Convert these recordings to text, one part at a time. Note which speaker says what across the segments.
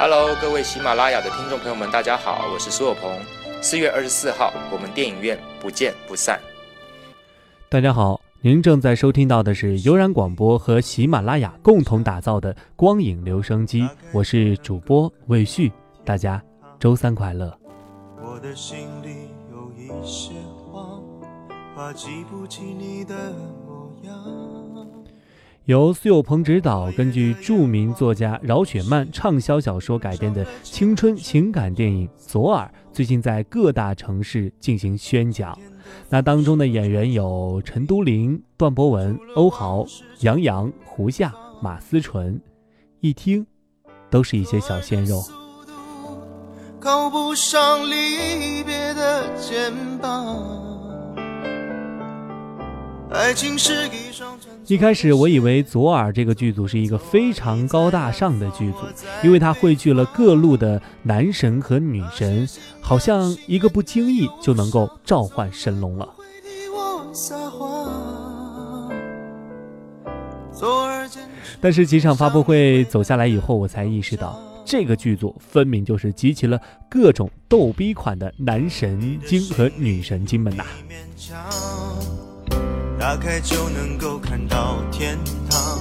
Speaker 1: Hello，各位喜马拉雅的听众朋友们，大家好，我是苏有朋。四月二十四号，我们电影院不见不散。
Speaker 2: 大家好，您正在收听到的是悠然广播和喜马拉雅共同打造的光影留声机，我是主播魏旭，大家周三快乐。我的心里有一些话，怕记不起你的模样。由苏有朋执导，根据著名作家饶雪漫畅销小说改编的青春情感电影《左耳》，最近在各大城市进行宣讲。那当中的演员有陈都灵、段博文、欧豪、杨洋、胡夏、马思纯，一听都是一些小鲜肉。不上离别的肩膀。爱情是一双一开始我以为左耳这个剧组是一个非常高大上的剧组，因为它汇聚了各路的男神和女神，好像一个不经意就能够召唤神龙了。但是几场发布会走下来以后，我才意识到，这个剧组分明就是集齐了各种逗逼款的男神经和女神经们呐。打开就能够看到天堂。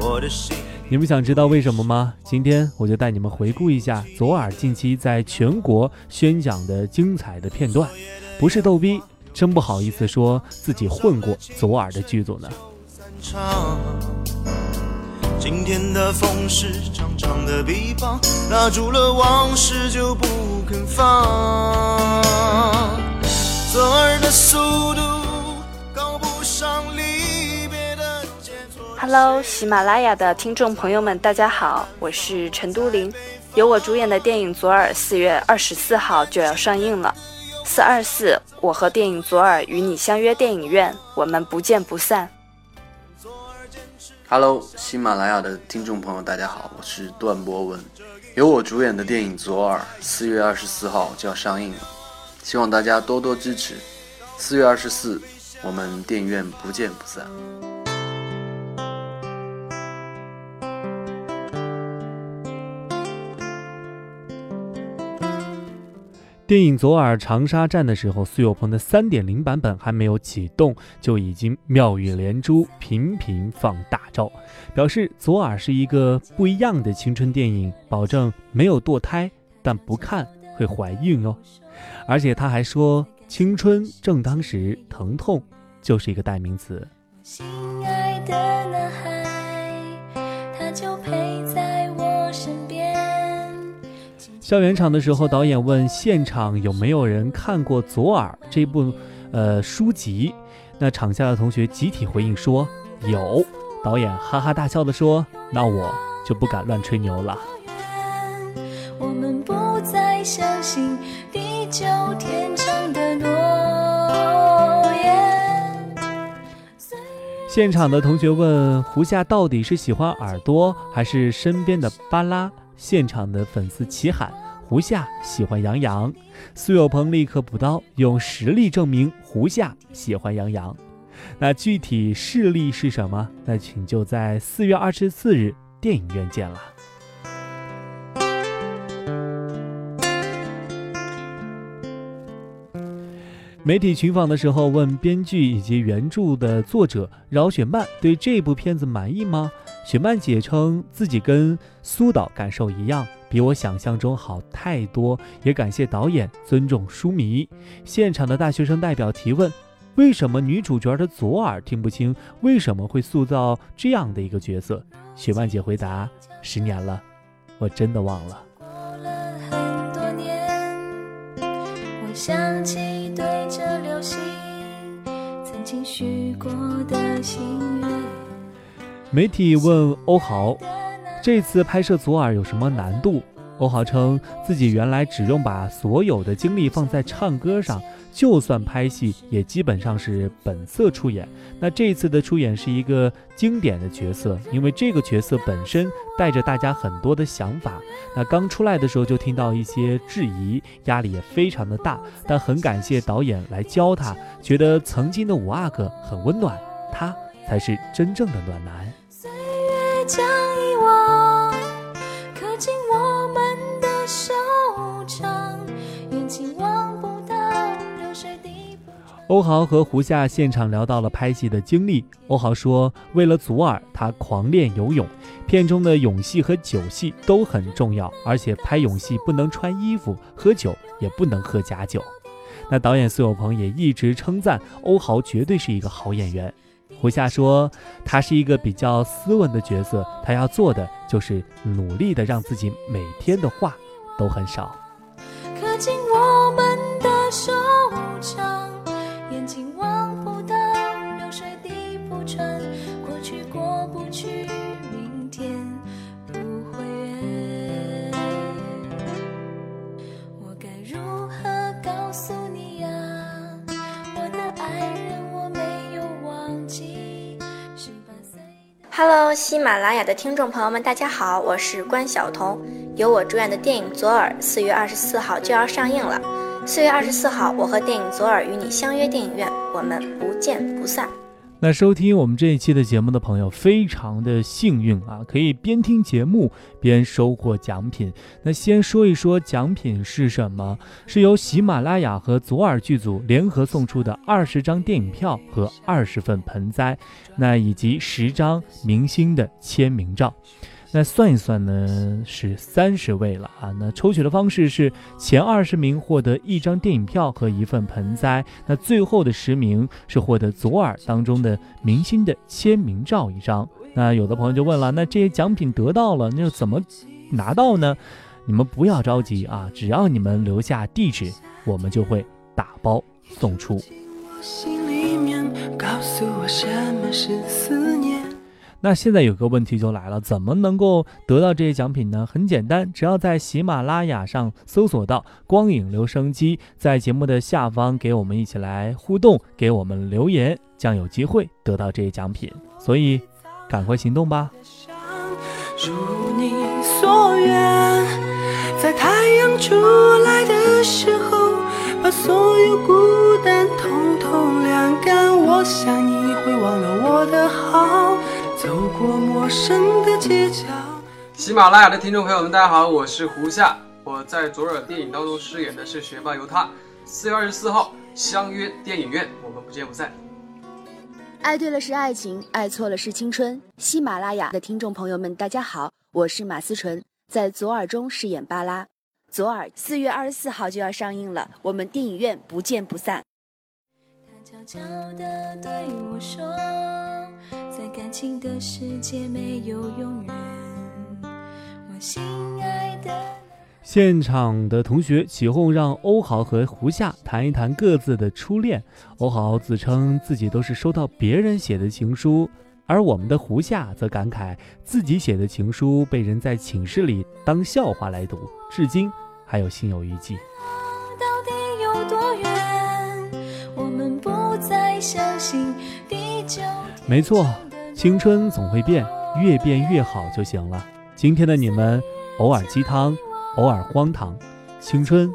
Speaker 2: 我的心。你们想知道为什么吗？今天我就带你们回顾一下左耳近期在全国宣讲的精彩的片段。不是逗逼，真不好意思说自己混过左耳的剧组呢。今天的风是长长的臂膀，拉住了往事就不肯放。左耳的速度。
Speaker 3: Hello，喜马拉雅的听众朋友们，大家好，我是陈都灵。由我主演的电影《左耳》四月二十四号就要上映了。四二四，我和电影《左耳》与你相约电影院，我们不见不散。
Speaker 4: Hello，喜马拉雅的听众朋友，大家好，我是段博文。由我主演的电影《左耳》四月二十四号就要上映了，希望大家多多支持。四月二十四，我们电影院不见不散。
Speaker 2: 电影《左耳》长沙站的时候，苏有朋的三点零版本还没有启动，就已经妙语连珠，频频放大招，表示《左耳》是一个不一样的青春电影，保证没有堕胎，但不看会怀孕哦。而且他还说，青春正当时，疼痛就是一个代名词。心爱校园场的时候，导演问现场有没有人看过《左耳》这部呃书籍，那场下的同学集体回应说有。导演哈哈大笑的说：“那我就不敢乱吹牛了。”现场的同学问胡夏到底是喜欢耳朵还是身边的巴拉？现场的粉丝齐喊：“胡夏喜欢杨洋。”苏有朋立刻补刀，用实力证明胡夏喜欢杨洋。那具体事例是什么？那请就在四月二十四日电影院见了。媒体群访的时候问编剧以及原著的作者饶雪漫对这部片子满意吗？雪漫姐称自己跟苏导感受一样，比我想象中好太多。也感谢导演尊重书迷。现场的大学生代表提问：为什么女主角的左耳听不清？为什么会塑造这样的一个角色？雪漫姐回答：十年了，我真的忘了。过了很多年，我想起对着流星曾经许过的心愿。媒体问欧豪：“这次拍摄左耳有什么难度？”欧豪称自己原来只用把所有的精力放在唱歌上，就算拍戏也基本上是本色出演。那这次的出演是一个经典的角色，因为这个角色本身带着大家很多的想法。那刚出来的时候就听到一些质疑，压力也非常的大，但很感谢导演来教他，觉得曾经的五阿哥很温暖，他才是真正的暖男。岁月将遗忘，欧豪和胡夏现场聊到了拍戏的经历。欧豪说，为了祖儿，他狂练游泳，片中的泳戏和酒戏都很重要，而且拍泳戏不能穿衣服，喝酒也不能喝假酒。那导演苏有朋也一直称赞欧豪绝对是一个好演员。胡夏说，他是一个比较斯文的角色，他要做的就是努力的让自己每天的话都很少。
Speaker 5: 刻
Speaker 6: Hello，喜马拉雅的听众朋友们，大家好，我是关晓彤，由我主演的电影《左耳》四月二十四号就要上映了。四月二十四号，我和电影《左耳》与你相约电影院，我们不见不散。
Speaker 2: 那收听我们这一期的节目的朋友，非常的幸运啊，可以边听节目边收获奖品。那先说一说奖品是什么？是由喜马拉雅和左耳剧组联合送出的二十张电影票和二十份盆栽，那以及十张明星的签名照。那算一算呢，是三十位了啊。那抽取的方式是前二十名获得一张电影票和一份盆栽，那最后的十名是获得左耳当中的明星的签名照一张。那有的朋友就问了，那这些奖品得到了，那又怎么拿到呢？你们不要着急啊，只要你们留下地址，我们就会打包送出。心里面告诉我什么是思念。那现在有个问题就来了，怎么能够得到这些奖品呢？很简单，只要在喜马拉雅上搜索到“光影留声机”，在节目的下方给我们一起来互动，给我们留言，将有机会得到这些奖品。所以，赶快行动吧！如你所愿，在太阳出来的时候，把所有孤单统统晾干。我想你会忘了我的好。走过陌生的街角。
Speaker 7: 喜马拉雅的听众朋友们，大家好，我是胡夏，我在左耳电影当中饰演的是学霸尤他。四月二十四号相约电影院，我们不见不散。
Speaker 8: 爱对了是爱情，爱错了是青春。喜马拉雅的听众朋友们，大家好，我是马思纯，在左耳中饰演巴拉。左耳四月二十四号就要上映了，我们电影院不见不散。
Speaker 5: 悄悄地对我说，在感情的世界没有永远。我心爱的。
Speaker 2: 现场的同学起哄让欧豪和胡夏谈一谈各自的初恋。欧豪自称自己都是收到别人写的情书，而我们的胡夏则感慨自己写的情书被人在寝室里当笑话来读，至今还有心有余悸。
Speaker 5: 到底有多远？
Speaker 2: 再相信地久没错，青春总会变，越变越好就行了。今天的你们，偶尔鸡汤，偶尔荒唐，青春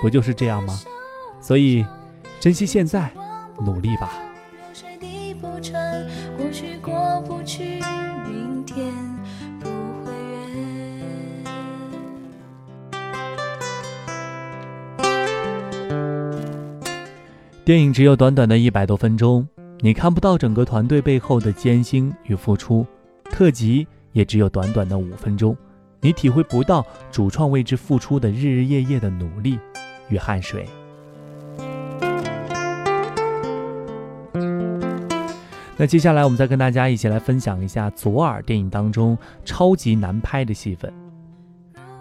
Speaker 2: 不就是这样吗？所以，珍惜现在，努力吧。电影只有短短的一百多分钟，你看不到整个团队背后的艰辛与付出；特辑也只有短短的五分钟，你体会不到主创为之付出的日日夜夜的努力与汗水。那接下来，我们再跟大家一起来分享一下《左耳》电影当中超级难拍的戏份。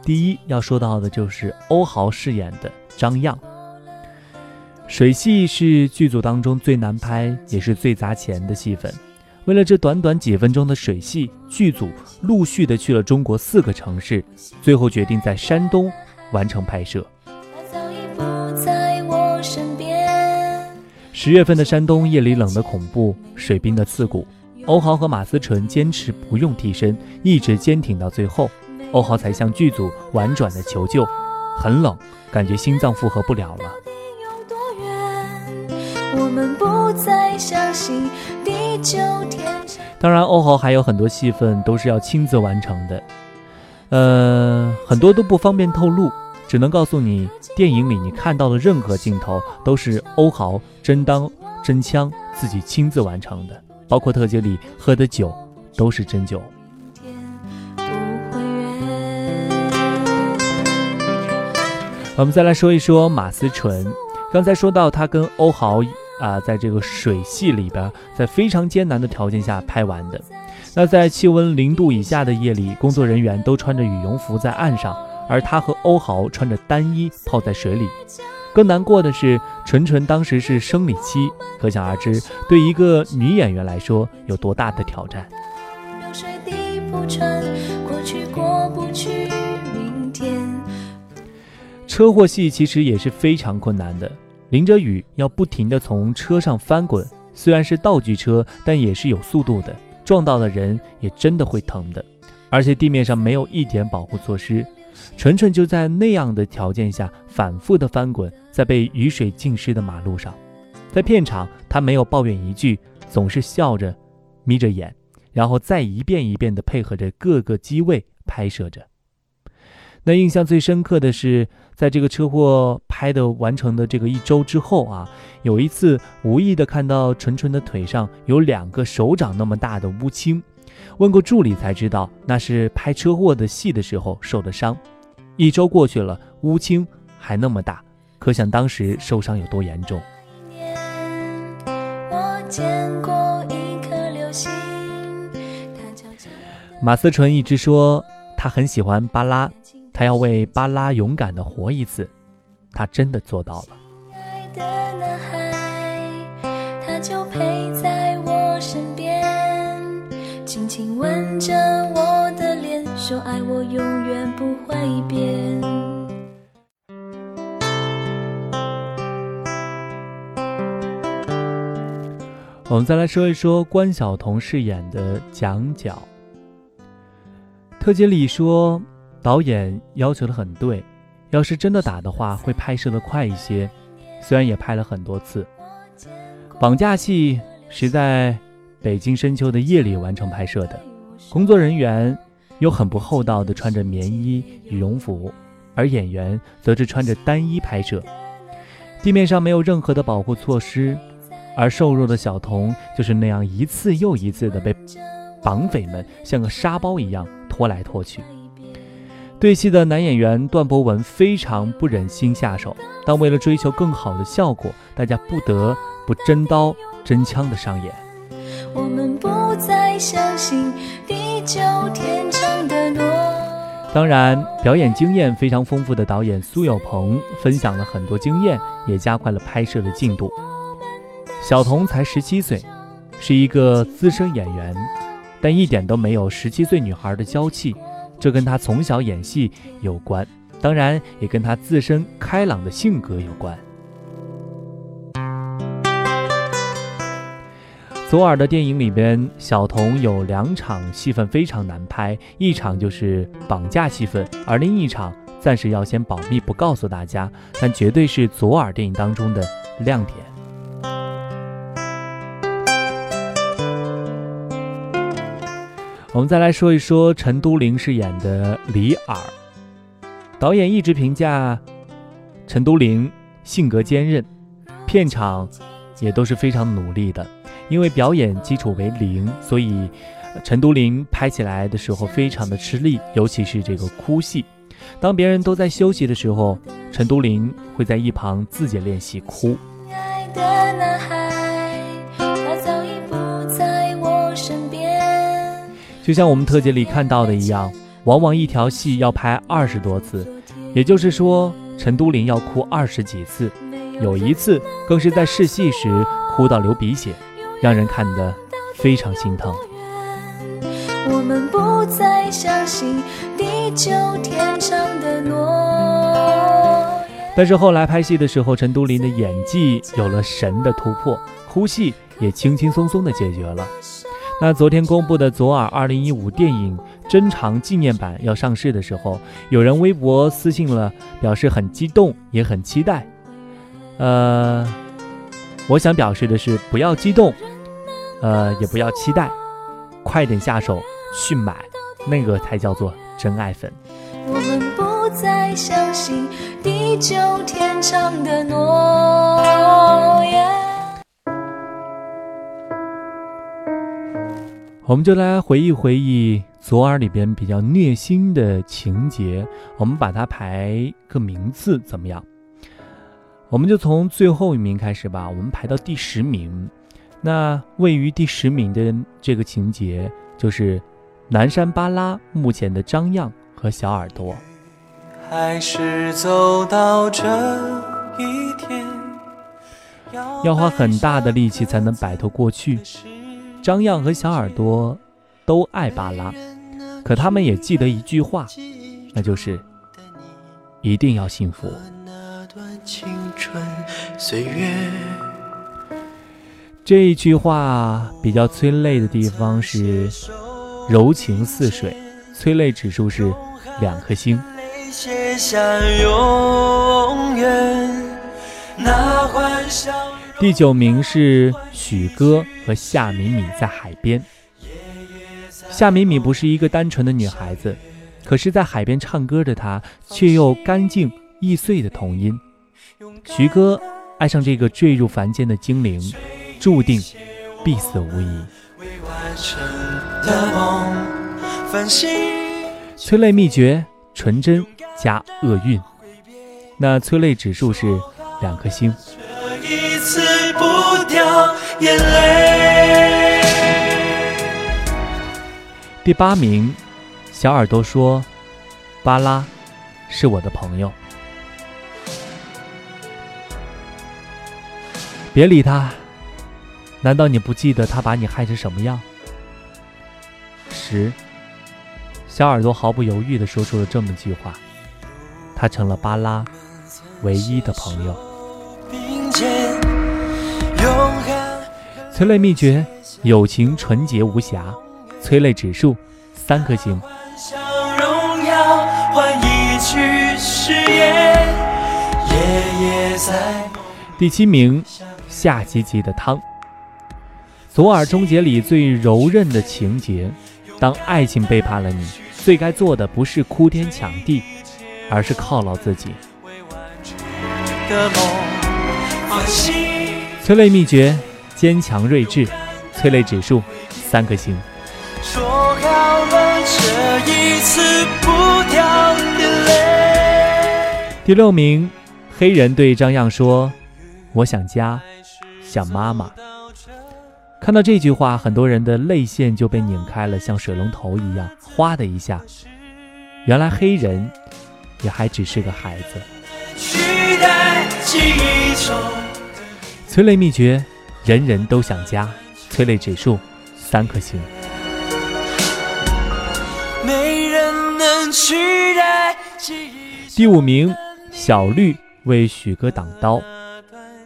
Speaker 2: 第一要说到的就是欧豪饰演的张漾。水戏是剧组当中最难拍，也是最砸钱的戏份。为了这短短几分钟的水戏，剧组陆续的去了中国四个城市，最后决定在山东完成拍摄。十月份的山东夜里冷得恐怖，水冰的刺骨。欧豪和马思纯坚持不用替身，一直坚挺到最后，欧豪才向剧组婉转的求救。很冷，感觉心脏负荷不了了。我们不再相信地久天长。当然，欧豪还有很多戏份都是要亲自完成的，呃，很多都不方便透露。只能告诉你，电影里你看到的任何镜头都是欧豪真刀真枪自己亲自完成的，包括特辑里喝的酒都是真酒。我们再来说一说马思纯，刚才说到他跟欧豪啊，在这个水系里边，在非常艰难的条件下拍完的。那在气温零度以下的夜里，工作人员都穿着羽绒服在岸上，而他和欧豪穿着单衣泡在水里。更难过的是，纯纯当时是生理期，可想而知，对一个女演员来说有多大的挑战。流水地铺过去过不去。不车祸戏其实也是非常困难的，淋着雨要不停地从车上翻滚。虽然是道具车，但也是有速度的，撞到的人也真的会疼的。而且地面上没有一点保护措施，纯纯就在那样的条件下反复的翻滚在被雨水浸湿的马路上。在片场，他没有抱怨一句，总是笑着，眯着眼，然后再一遍一遍地配合着各个机位拍摄着。那印象最深刻的是，在这个车祸拍的完成的这个一周之后啊，有一次无意的看到纯纯的腿上有两个手掌那么大的乌青，问过助理才知道那是拍车祸的戏的时候受的伤。一周过去了，乌青还那么大，可想当时受伤有多严重。马思纯一直说他很喜欢巴拉。他要为巴拉勇敢的活一次，他真的做到了。他就陪在我身边，轻轻吻着我的脸，说爱我永远不会变。我们再来说一说关晓彤饰演的蒋角。特辑里说。导演要求的很对，要是真的打的话，会拍摄的快一些。虽然也拍了很多次，绑架戏是在北京深秋的夜里完成拍摄的，工作人员又很不厚道的穿着棉衣羽绒服，而演员则是穿着单衣拍摄，地面上没有任何的保护措施，而瘦弱的小童就是那样一次又一次的被绑匪们像个沙包一样拖来拖去。对戏的男演员段博文非常不忍心下手，但为了追求更好的效果，大家不得不真刀真枪的上演。我们不再相信地久天长的诺。当然，表演经验非常丰富的导演苏有朋分享了很多经验，也加快了拍摄的进度。小童才十七岁，是一个资深演员，但一点都没有十七岁女孩的娇气。这跟他从小演戏有关，当然也跟他自身开朗的性格有关。左耳的电影里边，小童有两场戏份非常难拍，一场就是绑架戏份，而另一场暂时要先保密，不告诉大家，但绝对是左耳电影当中的亮点。我们再来说一说陈都灵饰演的李尔。导演一直评价陈都灵性格坚韧，片场也都是非常努力的。因为表演基础为零，所以陈都灵拍起来的时候非常的吃力，尤其是这个哭戏。当别人都在休息的时候，陈都灵会在一旁自己练习哭。就像我们特辑里看到的一样，往往一条戏要拍二十多次，也就是说，陈都灵要哭二十几次，有一次更是在试戏时哭到流鼻血，让人看得非常心疼。我们不再相信地久天长的诺。但是后来拍戏的时候，陈都灵的演技有了神的突破，哭戏也轻轻松松的解决了。那昨天公布的左耳二零一五电影珍藏纪念版要上市的时候，有人微博私信了，表示很激动，也很期待。呃，我想表示的是，不要激动，呃，也不要期待，快点下手去买，那个才叫做真爱粉。
Speaker 5: 我们不再相信地久天长的诺言。
Speaker 2: 我们就来回忆回忆《左耳》里边比较虐心的情节，我们把它排个名次怎么样？我们就从最后一名开始吧，我们排到第十名。那位于第十名的这个情节，就是南山巴拉目前的张漾和小耳朵。
Speaker 9: 还是走到这一天，
Speaker 2: 要花很大的力气才能摆脱过去。张漾和小耳朵都爱巴拉，可他们也记得一句话，那就是一定要幸福。这一句话比较催泪的地方是柔情似水，催泪指数是两颗星。
Speaker 9: 写下永远，那欢笑。
Speaker 2: 第九名是许歌和夏米米在海边。夏米米不是一个单纯的女孩子，可是，在海边唱歌的她却又干净易碎的童音。徐哥爱上这个坠入凡间的精灵，注定必死无疑。催泪秘诀：纯真加厄运。那催泪指数是两颗星。一次不掉眼泪第八名，小耳朵说：“巴拉是我的朋友。”别理他，难道你不记得他把你害成什么样？十，小耳朵毫不犹豫地说出了这么句话，他成了巴拉唯一的朋友。催泪秘诀：友情纯洁无瑕。催泪指数三颗星。第七名。夏吉吉的汤，左耳终结里最柔韧的情节。当爱情背叛了你，最该做的不是哭天抢地，而是犒劳自己。催泪秘诀：坚强睿智。催泪指数三颗星。第六名，黑人对张漾说：“我想家。”想妈妈，看到这句话，很多人的泪腺就被拧开了，像水龙头一样，哗的一下。原来黑人也还只是个孩子。催泪秘诀：人人都想家。催泪指数三颗星。第五名，小绿为许哥挡刀。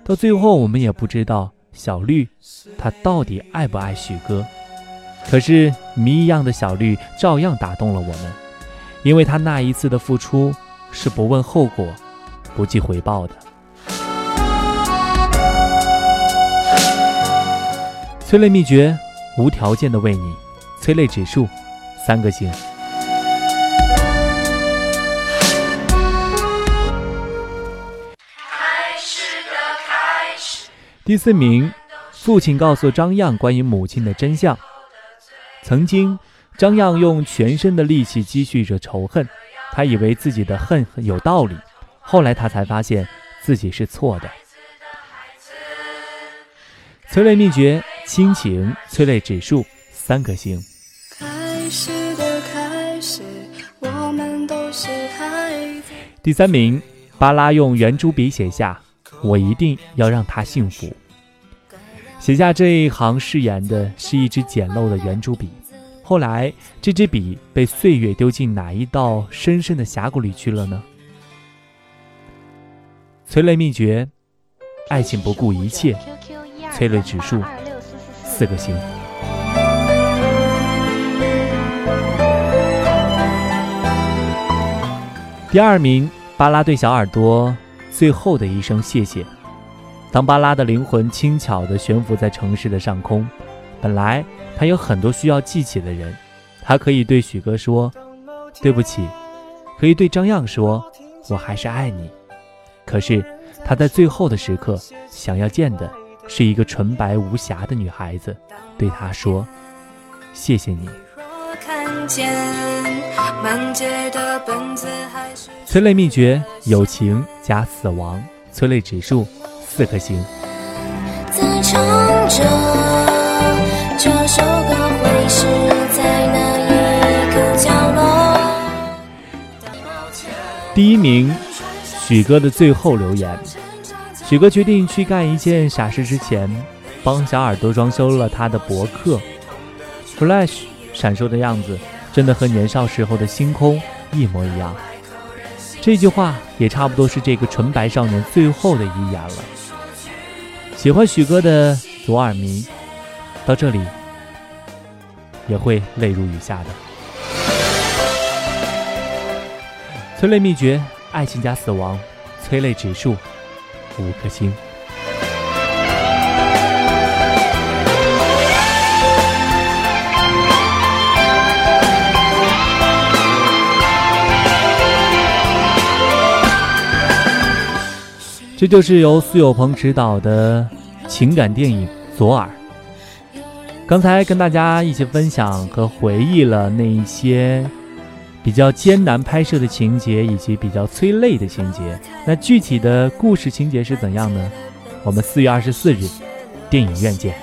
Speaker 2: 到最后，我们也不知道小绿，他到底爱不爱许哥。可是谜一样的小绿照样打动了我们，因为他那一次的付出是不问后果、不计回报的。催泪秘诀：无条件的为你。催泪指数三个星。第四名，父亲告诉张漾关于母亲的真相。曾经，张漾用全身的力气积蓄着仇恨，他以为自己的恨有道理，后来他才发现自己是错的。催泪秘诀：亲情。催泪指数三颗星。第三名，巴拉用圆珠笔写下。我一定要让他幸福。写下这一行誓言的是一支简陋的圆珠笔。后来，这支笔被岁月丢进哪一道深深的峡谷里去了呢？催泪秘诀：爱情不顾一切。催泪指数四个星。第二名，巴拉对小耳朵。最后的一声谢谢。当巴拉的灵魂轻巧地悬浮在城市的上空，本来他有很多需要记起的人，他可以对许哥说：“对不起。”可以对张漾说：“我还是爱你。”可是他在最后的时刻想要见的是一个纯白无瑕的女孩子，对他说：“谢谢你。”催泪秘诀：友情加死亡，催泪指数四颗星。在唱着这首歌，会是在哪一个角落？第一名，许哥的最后留言。许哥决定去干一件傻事之前，帮小耳朵装修了他的博客。Flash 闪烁的样子，真的和年少时候的星空一模一样。这句话也差不多是这个纯白少年最后的遗言了。喜欢许哥的左耳迷，到这里也会泪如雨下的。催泪秘诀：爱情加死亡，催泪指数五颗星。这就是由苏有朋执导的情感电影《左耳》。刚才跟大家一起分享和回忆了那一些比较艰难拍摄的情节，以及比较催泪的情节。那具体的故事情节是怎样呢？我们四月二十四日电影院见。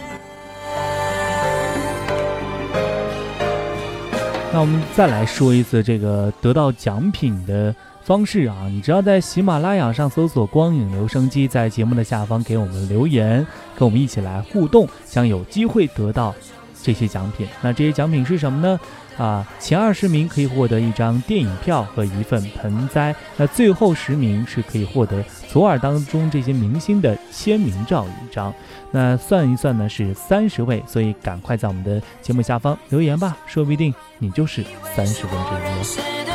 Speaker 2: 那我们再来说一次这个得到奖品的。方式啊，你只要在喜马拉雅上搜索“光影留声机”，在节目的下方给我们留言，跟我们一起来互动，将有机会得到这些奖品。那这些奖品是什么呢？啊，前二十名可以获得一张电影票和一份盆栽，那最后十名是可以获得左耳当中这些明星的签名照一张。那算一算呢，是三十位，所以赶快在我们的节目下方留言吧，说不定你就是三十位之一。